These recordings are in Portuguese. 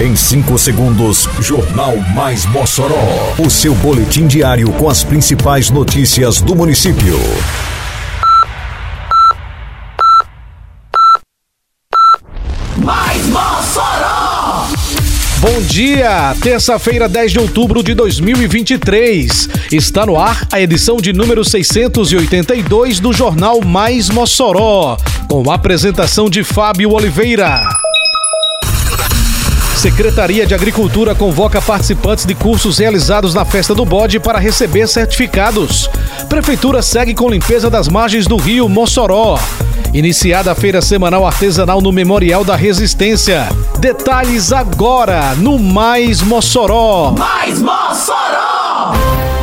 Em 5 segundos, Jornal Mais Mossoró. O seu boletim diário com as principais notícias do município. Mais Mossoró! Bom dia, terça-feira, 10 de outubro de 2023. Está no ar a edição de número 682 do Jornal Mais Mossoró, com a apresentação de Fábio Oliveira. Secretaria de Agricultura convoca participantes de cursos realizados na Festa do Bode para receber certificados. Prefeitura segue com limpeza das margens do rio Mossoró. Iniciada a feira semanal artesanal no Memorial da Resistência. Detalhes agora no Mais Mossoró. Mais Mossoró!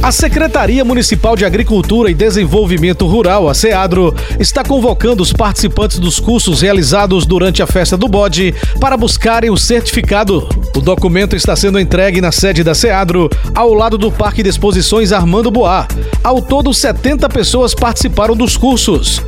A Secretaria Municipal de Agricultura e Desenvolvimento Rural, a SEADRO, está convocando os participantes dos cursos realizados durante a festa do bode para buscarem o certificado. O documento está sendo entregue na sede da SEADRO, ao lado do Parque de Exposições Armando Boá. Ao todo, 70 pessoas participaram dos cursos.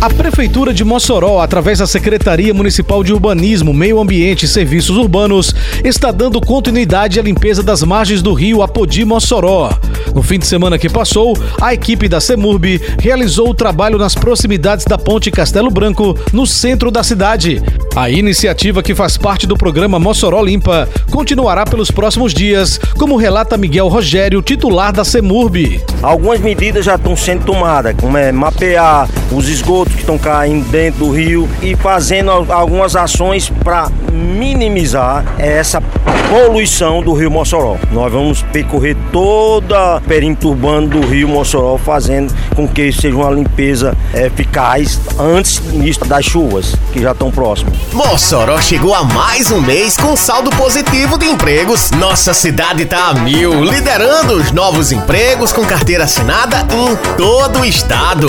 A Prefeitura de Mossoró, através da Secretaria Municipal de Urbanismo, Meio Ambiente e Serviços Urbanos, está dando continuidade à limpeza das margens do rio Apodi Mossoró. No fim de semana que passou, a equipe da CEMURB realizou o trabalho nas proximidades da Ponte Castelo Branco, no centro da cidade. A iniciativa, que faz parte do programa Mossoró Limpa, continuará pelos próximos dias, como relata Miguel Rogério, titular da CEMURB. Algumas medidas já estão sendo tomadas, como é mapear os esgotos que estão caindo dentro do rio e fazendo algumas ações para minimizar essa poluição do rio Mossoró. Nós vamos percorrer toda o perímetro urbano do rio Mossoró, fazendo com que seja uma limpeza eficaz antes das chuvas, que já estão próximas. Mossoró chegou a mais um mês com saldo positivo de empregos. Nossa cidade está a mil, liderando os novos empregos com carteira assinada em todo o estado.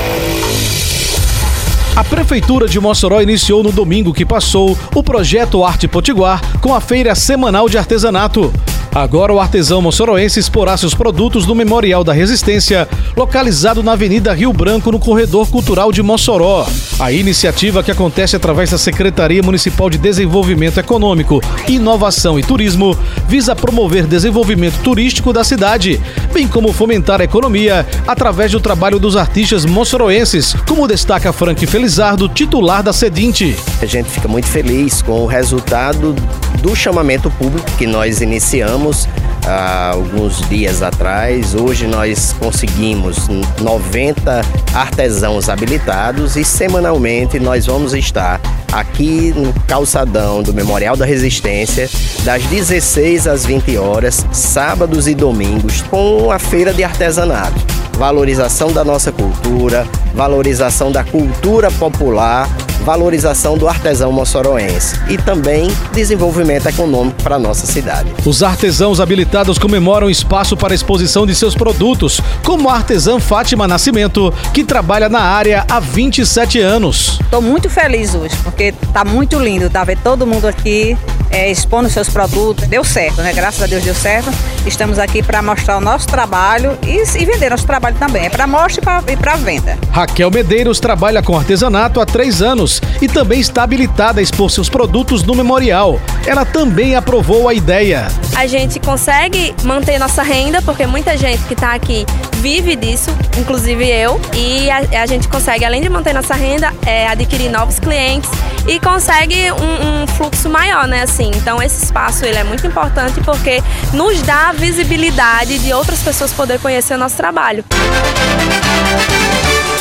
A Prefeitura de Mossoró iniciou no domingo que passou o projeto Arte Potiguar com a feira semanal de artesanato. Agora o artesão moçoroense exporá seus produtos no Memorial da Resistência, localizado na Avenida Rio Branco, no Corredor Cultural de Mossoró. A iniciativa, que acontece através da Secretaria Municipal de Desenvolvimento Econômico, Inovação e Turismo, visa promover desenvolvimento turístico da cidade, bem como fomentar a economia através do trabalho dos artistas moçoroenses, como destaca Frank Felizardo, titular da Sedinte. A gente fica muito feliz com o resultado do chamamento público que nós iniciamos há alguns dias atrás. Hoje nós conseguimos 90 artesãos habilitados e semanalmente nós vamos estar aqui no calçadão do Memorial da Resistência das 16 às 20 horas, sábados e domingos, com a feira de artesanato. Valorização da nossa cultura, valorização da cultura popular valorização do artesão moçoroense e também desenvolvimento econômico para a nossa cidade. Os artesãos habilitados comemoram espaço para exposição de seus produtos, como a artesã Fátima Nascimento, que trabalha na área há 27 anos. Estou muito feliz hoje, porque tá muito lindo, tá ver todo mundo aqui é, expondo seus produtos. Deu certo, né? Graças a Deus deu certo. Estamos aqui para mostrar o nosso trabalho e, e, vender nosso trabalho também. É para mostra e para venda. Raquel Medeiros trabalha com artesanato há três anos e também está habilitada a expor seus produtos no memorial. Ela também aprovou a ideia. A gente consegue manter nossa renda, porque muita gente que está aqui vive disso, inclusive eu, e a, a, gente consegue, além de manter nossa renda, é, adquirir novos clientes e consegue um, um, fluxo maior, né? Assim, então esse espaço ele é muito importante porque nos dá visibilidade de outras pessoas poder conhecer o nosso trabalho.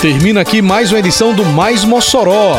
Termina aqui mais uma edição do Mais Mossoró